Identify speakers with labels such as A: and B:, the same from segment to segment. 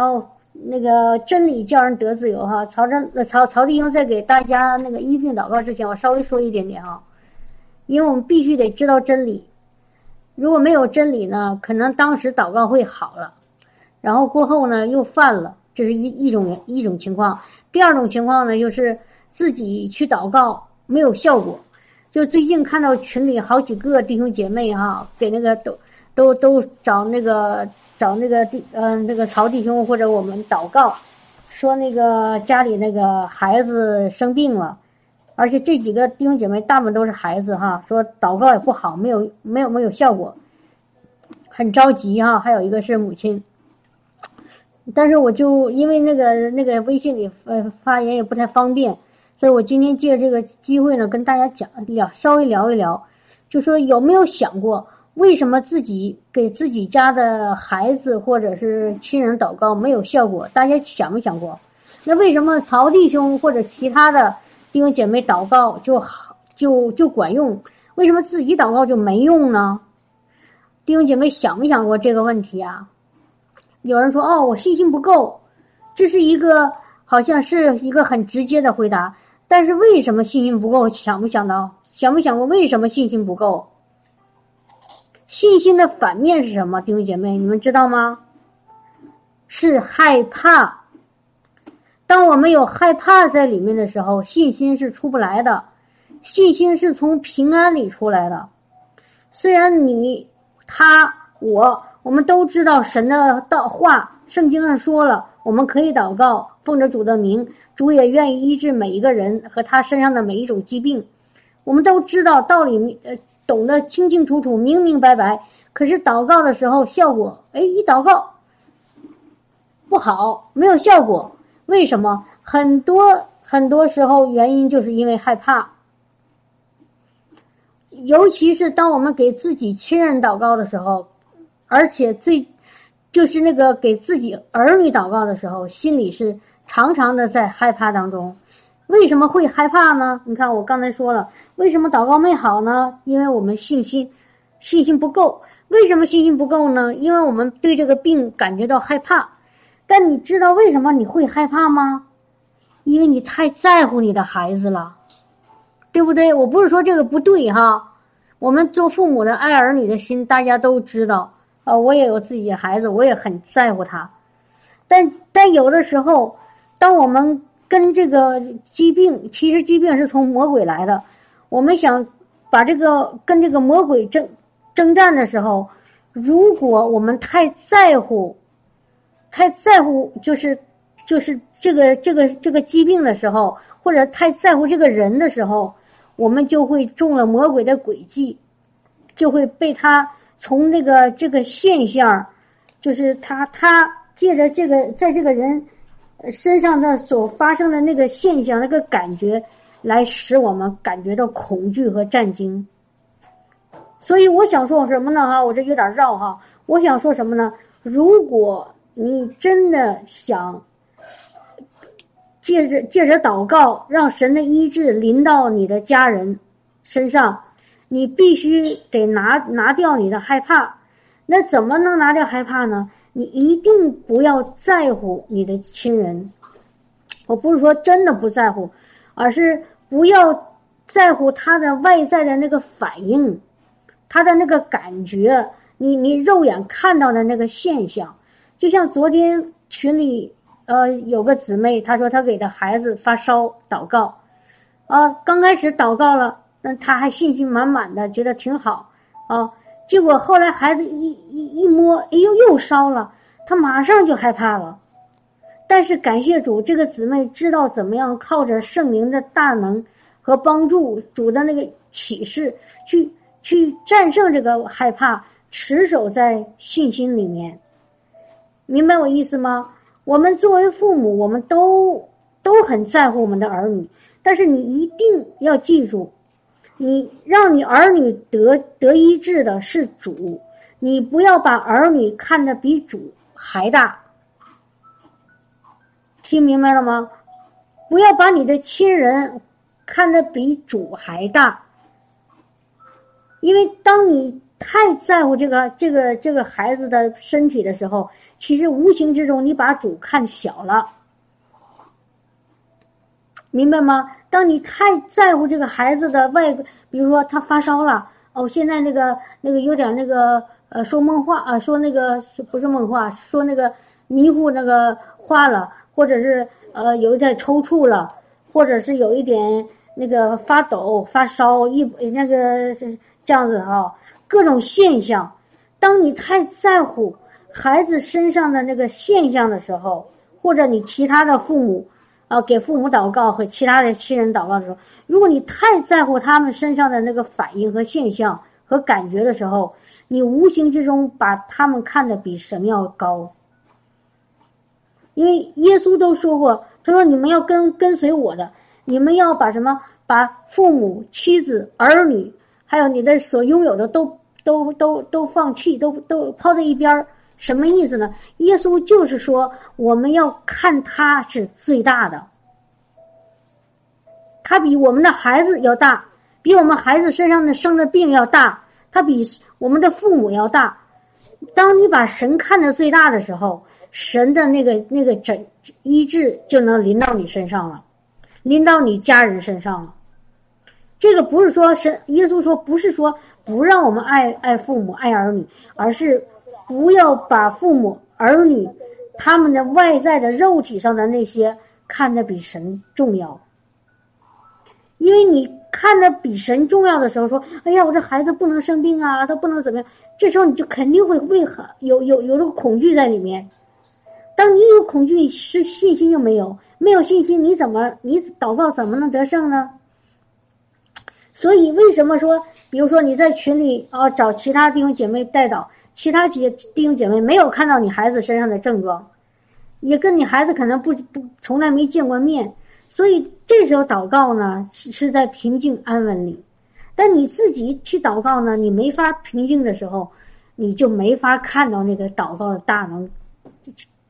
A: 哦，那个真理叫人得自由哈。曹真曹曹弟兄在给大家那个医病祷告之前，我稍微说一点点啊，因为我们必须得知道真理。如果没有真理呢，可能当时祷告会好了，然后过后呢又犯了，这是一一种一种情况。第二种情况呢，就是自己去祷告没有效果。就最近看到群里好几个弟兄姐妹哈，给那个都都都找那个找那个弟嗯那个曹弟兄或者我们祷告，说那个家里那个孩子生病了，而且这几个弟兄姐妹大部分都是孩子哈，说祷告也不好，没有没有没有效果，很着急哈。还有一个是母亲，但是我就因为那个那个微信里呃发言也不太方便。所以我今天借这个机会呢，跟大家讲聊，稍微聊一聊，就说有没有想过，为什么自己给自己家的孩子或者是亲人祷告没有效果？大家想没想过？那为什么曹弟兄或者其他的弟兄姐妹祷告就好，就就管用？为什么自己祷告就没用呢？弟兄姐妹想没想过这个问题啊？有人说：“哦，我信心不够。”这是一个好像是一个很直接的回答。但是为什么信心不够？想没想到？想没想过为什么信心不够？信心的反面是什么？弟兄姐妹，你们知道吗？是害怕。当我们有害怕在里面的时候，信心是出不来的。信心是从平安里出来的。虽然你、他、我，我们都知道神的道话，圣经上说了，我们可以祷告。奉着主的名，主也愿意医治每一个人和他身上的每一种疾病。我们都知道道理，呃，懂得清清楚楚、明明白白。可是祷告的时候，效果，哎，一祷告不好，没有效果。为什么？很多很多时候，原因就是因为害怕。尤其是当我们给自己亲人祷告的时候，而且最就是那个给自己儿女祷告的时候，心里是。常常的在害怕当中，为什么会害怕呢？你看我刚才说了，为什么祷告没好呢？因为我们信心信心不够。为什么信心不够呢？因为我们对这个病感觉到害怕。但你知道为什么你会害怕吗？因为你太在乎你的孩子了，对不对？我不是说这个不对哈。我们做父母的爱儿女的心，大家都知道。呃，我也有自己的孩子，我也很在乎他。但但有的时候。当我们跟这个疾病，其实疾病是从魔鬼来的。我们想把这个跟这个魔鬼争征战的时候，如果我们太在乎，太在乎，就是就是这个这个这个疾病的时候，或者太在乎这个人的时候，我们就会中了魔鬼的诡计，就会被他从那个这个现象，就是他他借着这个在这个人。身上的所发生的那个现象，那个感觉，来使我们感觉到恐惧和战惊。所以我想说什么呢？哈，我这有点绕哈。我想说什么呢？如果你真的想借着借着祷告，让神的医治临到你的家人身上，你必须得拿拿掉你的害怕。那怎么能拿掉害怕呢？你一定不要在乎你的亲人，我不是说真的不在乎，而是不要在乎他的外在的那个反应，他的那个感觉，你你肉眼看到的那个现象。就像昨天群里呃有个姊妹，她说她给的孩子发烧祷告，啊，刚开始祷告了，那她还信心满满的，觉得挺好啊。结果后来孩子一一一摸，哎呦又烧了，他马上就害怕了。但是感谢主，这个姊妹知道怎么样靠着圣灵的大能和帮助，主的那个启示，去去战胜这个害怕，持守在信心里面。明白我意思吗？我们作为父母，我们都都很在乎我们的儿女，但是你一定要记住。你让你儿女得得医治的是主，你不要把儿女看得比主还大，听明白了吗？不要把你的亲人看得比主还大，因为当你太在乎这个这个这个孩子的身体的时候，其实无形之中你把主看小了，明白吗？当你太在乎这个孩子的外，比如说他发烧了，哦，现在那个那个有点那个呃说梦话啊，说那个不是梦话，说那个迷糊那个话了，或者是呃有一点抽搐了，或者是有一点那个发抖、发烧一那个这样子哈。各种现象，当你太在乎孩子身上的那个现象的时候，或者你其他的父母，啊，给父母祷告和其他的亲人祷告的时候，如果你太在乎他们身上的那个反应和现象和感觉的时候，你无形之中把他们看得比神要高。因为耶稣都说过，他说你们要跟跟随我的，你们要把什么，把父母、妻子、儿女，还有你的所拥有的都。都都都放弃，都都抛在一边儿，什么意思呢？耶稣就是说，我们要看他是最大的，他比我们的孩子要大，比我们孩子身上的生的病要大，他比我们的父母要大。当你把神看得最大的时候，神的那个那个诊医治就能临到你身上了，临到你家人身上了。这个不是说神，耶稣说不是说。不让我们爱爱父母爱儿女，而是不要把父母儿女他们的外在的肉体上的那些看得比神重要。因为你看得比神重要的时候，说：“哎呀，我这孩子不能生病啊，他不能怎么样。”这时候你就肯定会为何有有有这个恐惧在里面。当你有恐惧，是信心就没有，没有信心，你怎么你祷告怎么能得胜呢？所以为什么说？比如说你在群里啊找其他弟兄姐妹代祷，其他姐弟兄姐妹没有看到你孩子身上的症状，也跟你孩子可能不不从来没见过面，所以这时候祷告呢是在平静安稳里，但你自己去祷告呢，你没法平静的时候，你就没法看到那个祷告的大能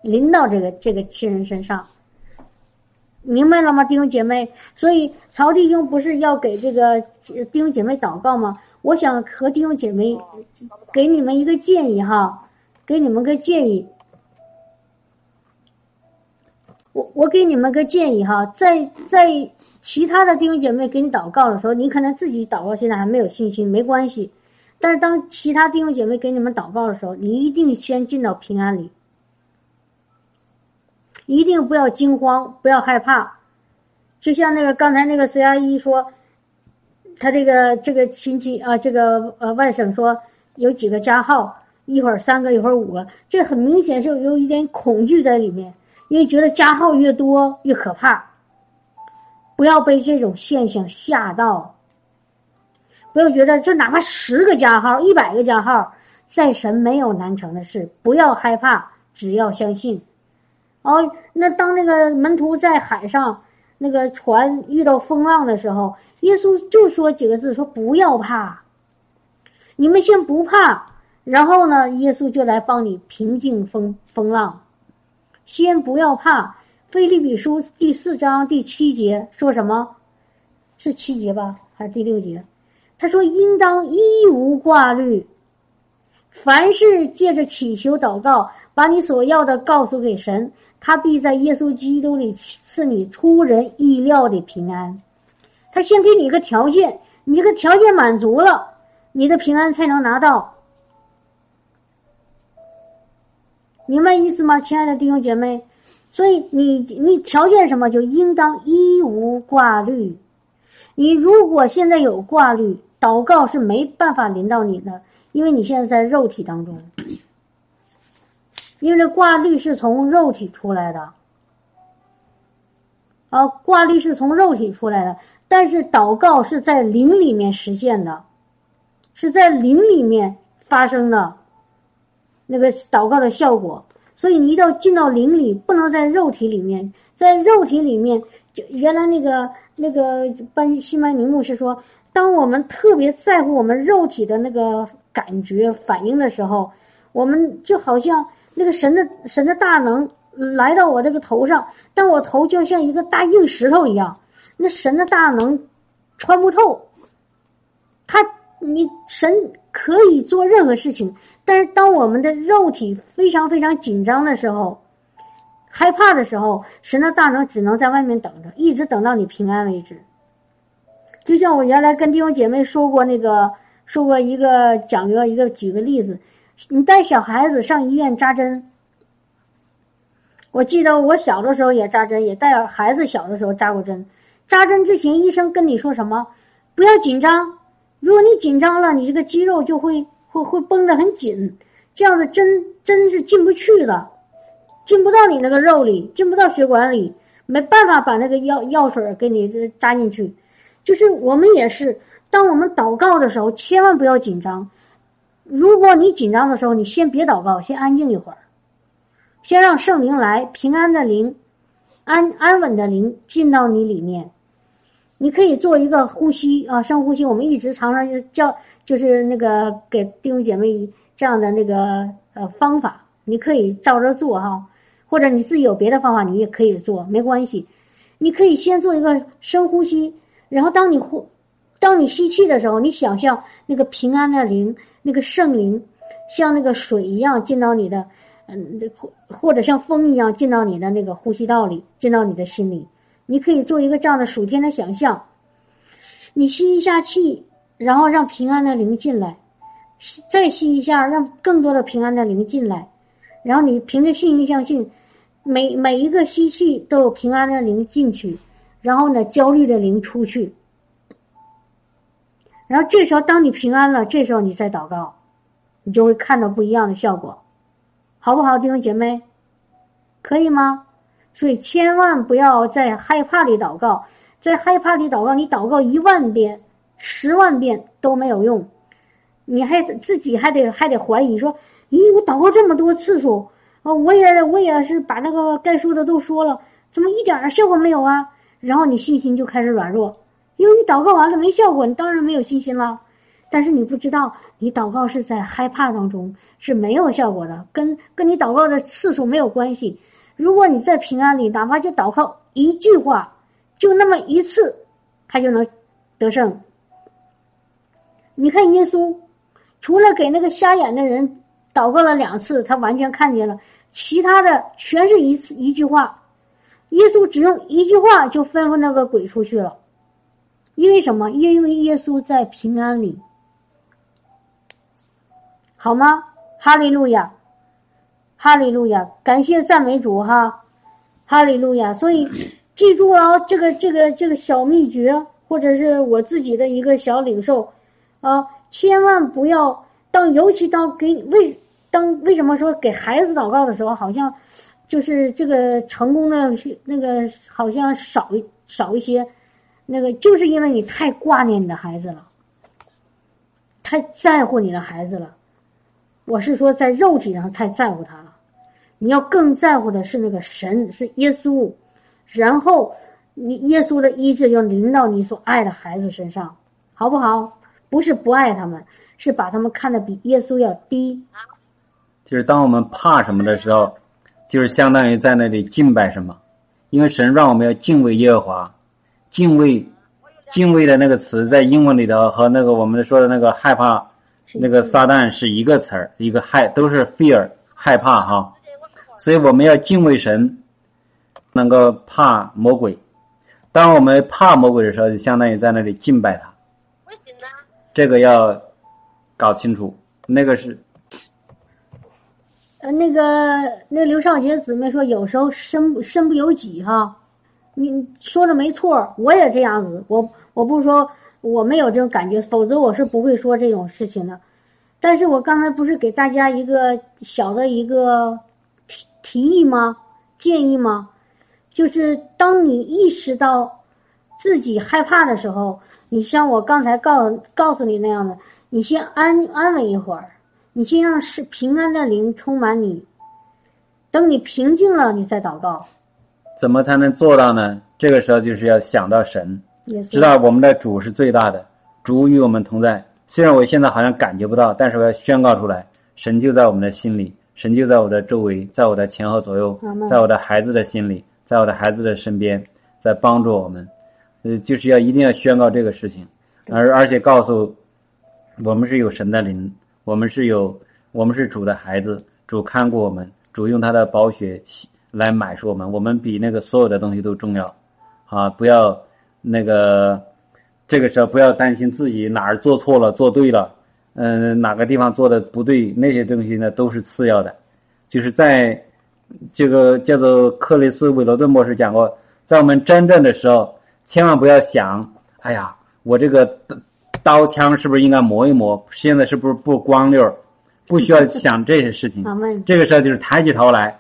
A: 临到这个这个亲人身上。明白了吗，弟兄姐妹？所以曹弟兄不是要给这个弟兄姐妹祷告吗？我想和弟兄姐妹给你们一个建议哈，给你们个建议。我我给你们个建议哈，在在其他的弟兄姐妹给你祷告的时候，你可能自己祷告现在还没有信心，没关系。但是当其他弟兄姐妹给你们祷告的时候，你一定先进到平安里。一定不要惊慌，不要害怕。就像那个刚才那个隋阿姨说，他这个这个亲戚啊，这个呃外甥说有几个加号，一会儿三个，一会儿五个，这很明显是有一点恐惧在里面，因为觉得加号越多越可怕。不要被这种现象吓到，不要觉得就哪怕十个加号、一百个加号，在神没有难成的事，不要害怕，只要相信。哦，那当那个门徒在海上，那个船遇到风浪的时候，耶稣就说几个字：说不要怕，你们先不怕。然后呢，耶稣就来帮你平静风风浪，先不要怕。菲利比书第四章第七节说什么？是七节吧，还是第六节？他说：“应当一无挂虑，凡事借着祈求祷告，把你所要的告诉给神。”他必在耶稣基督里赐你出人意料的平安。他先给你一个条件，你这个条件满足了，你的平安才能拿到。明白意思吗，亲爱的弟兄姐妹？所以你你条件什么，就应当一无挂虑。你如果现在有挂虑，祷告是没办法临到你的，因为你现在在肉体当中。因为这挂虑是从肉体出来的，啊，挂虑是从肉体出来的，但是祷告是在灵里面实现的，是在灵里面发生的，那个祷告的效果。所以你一定要进到灵里，不能在肉体里面，在肉体里面，就原来那个那个班西班尼牧师说，当我们特别在乎我们肉体的那个感觉反应的时候，我们就好像。那个神的神的大能来到我这个头上，但我头就像一个大硬石头一样。那神的大能穿不透，他你神可以做任何事情。但是当我们的肉体非常非常紧张的时候，害怕的时候，神的大能只能在外面等着，一直等到你平安为止。就像我原来跟弟兄姐妹说过那个，说过一个讲个一个举个例子，你带小孩子上医院扎针。我记得我小的时候也扎针，也带孩子小的时候扎过针。扎针之前，医生跟你说什么？不要紧张。如果你紧张了，你这个肌肉就会会会绷得很紧，这样的针针是进不去的，进不到你那个肉里，进不到血管里，没办法把那个药药水给你扎进去。就是我们也是，当我们祷告的时候，千万不要紧张。如果你紧张的时候，你先别祷告，先安静一会儿。先让圣灵来，平安的灵，安安稳的灵进到你里面。你可以做一个呼吸啊，深呼吸。我们一直常常教，就是那个给弟兄姐妹这样的那个呃方法，你可以照着做哈。或者你自己有别的方法，你也可以做，没关系。你可以先做一个深呼吸，然后当你呼，当你吸气的时候，你想象那个平安的灵，那个圣灵，像那个水一样进到你的。嗯，或或者像风一样进到你的那个呼吸道里，进到你的心里。你可以做一个这样的数天的想象。你吸一下气，然后让平安的灵进来，再吸一下，让更多的平安的灵进来。然后你凭着信心相信，每每一个吸气都有平安的灵进去，然后呢，焦虑的灵出去。然后这时候，当你平安了，这时候你再祷告，你就会看到不一样的效果。好不好，弟兄姐妹，可以吗？所以千万不要在害怕里祷告，在害怕里祷告，你祷告一万遍、十万遍都没有用，你还自己还得还得怀疑说：咦，我祷告这么多次数，啊，我也我也是把那个该说的都说了，怎么一点效果没有啊？然后你信心就开始软弱，因为你祷告完了没效果，你当然没有信心了。但是你不知道，你祷告是在害怕当中是没有效果的，跟跟你祷告的次数没有关系。如果你在平安里，哪怕就祷告一句话，就那么一次，他就能得胜。你看耶稣，除了给那个瞎眼的人祷告了两次，他完全看见了，其他的全是一次一句话。耶稣只用一句话就吩咐那个鬼出去了，因为什么？因为耶稣在平安里。好吗？哈利路亚，哈利路亚，感谢赞美主哈，哈利路亚。所以记住了这个这个这个小秘诀，或者是我自己的一个小领受啊，千万不要当，尤其当给为当为什么说给孩子祷告的时候，好像就是这个成功的那个好像少少一些，那个就是因为你太挂念你的孩子了，太在乎你的孩子了。我是说，在肉体上太在乎他了，你要更在乎的是那个神，是耶稣，然后你耶稣的医治要临到你所爱的孩子身上，好不好？不是不爱他们，是把他们看得比耶稣要低。
B: 就是当我们怕什么的时候，就是相当于在那里敬拜什么，因为神让我们要敬畏耶和华，敬畏，敬畏的那个词在英文里头和那个我们说的那个害怕。那个撒旦是一个词儿，一个害都是 fear 害怕哈，所以我们要敬畏神，能够怕魔鬼。当我们怕魔鬼的时候，就相当于在那里敬拜他。这个要搞清楚，那个是。
A: 呃，那个那刘少杰姊妹说，有时候身身不由己哈，你说的没错，我也这样子，我我不是说。我没有这种感觉，否则我是不会说这种事情的。但是我刚才不是给大家一个小的一个提提议吗？建议吗？就是当你意识到自己害怕的时候，你像我刚才告告诉你那样的，你先安安稳一会儿，你先让是平安的灵充满你。等你平静了，你再祷告。
B: 怎么才能做到呢？这个时候就是要想到神。知道我们的主是最大的，主与我们同在。虽然我现在好像感觉不到，但是我要宣告出来：神就在我们的心里，神就在我的周围，在我的前后左右，在我的孩子的心里，在我的孩子的身边，在帮助我们。呃，就是要一定要宣告这个事情，而而且告诉我们是有神的灵，我们是有我们是主的孩子，主看过我们，主用他的宝血来买是我们，我们比那个所有的东西都重要啊！不要那个这个时候不要担心自己哪儿做错了做对了，嗯，哪个地方做的不对，那些东西呢都是次要的，就是在这个叫做克里斯韦罗顿博士讲过，在我们真正的时候，千万不要想，哎呀，我这个。刀枪是不是应该磨一磨？现在是不是不光溜？不需要想这些事情。这个时候就是抬起头来，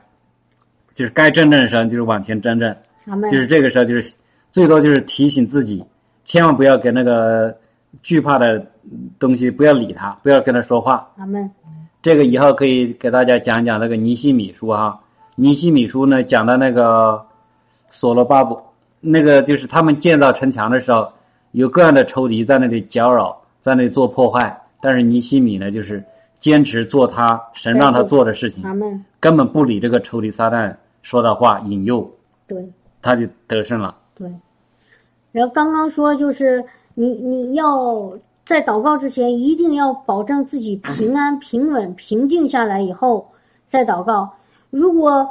B: 就是该真正的时候就是往前真正。就是这个时候就是最多就是提醒自己，千万不要给那个惧怕的东西不要理他，不要跟他说话。这个以后可以给大家讲讲那个尼西米书哈。尼西米书呢讲的那个所罗巴伯，那个就是他们建造城墙的时候。有各样的仇敌在那里搅扰，在那里做破坏，但是尼西米呢，就是坚持做他神让他做的事情，根本不理这个仇敌撒旦说的话引诱，
A: 对，
B: 他就得胜了。
A: 对，然后刚刚说就是你你要在祷告之前一定要保证自己平安、平稳、平静下来以后再祷告。如果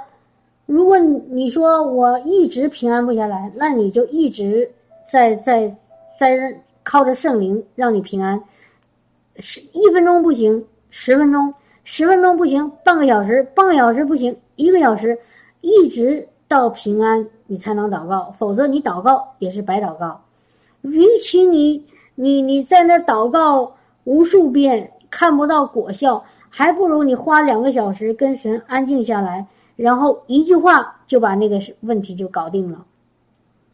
A: 如果你说我一直平安不下来，那你就一直在在。在靠着圣灵让你平安，是一分钟不行，十分钟，十分钟不行，半个小时，半个小时不行，一个小时，一直到平安你才能祷告，否则你祷告也是白祷告。与其你你你在那祷告无数遍看不到果效，还不如你花两个小时跟神安静下来，然后一句话就把那个问题就搞定了。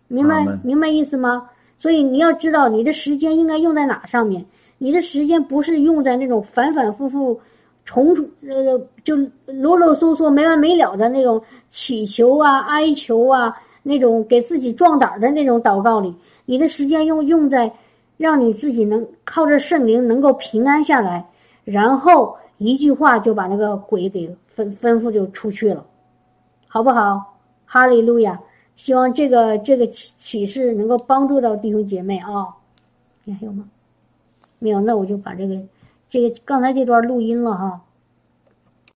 A: 明白明白意思吗？所以你要知道，你的时间应该用在哪上面？你的时间不是用在那种反反复复、重复呃，就啰啰嗦嗦、没完没了的那种祈求啊、哀求啊，那种给自己壮胆的那种祷告里。你的时间用用在让你自己能靠着圣灵能够平安下来，然后一句话就把那个鬼给吩吩咐就出去了，好不好？哈利路亚。希望这个这个启启示能够帮助到弟兄姐妹啊！你还有吗？没有，那我就把这个这个刚才这段录音了哈。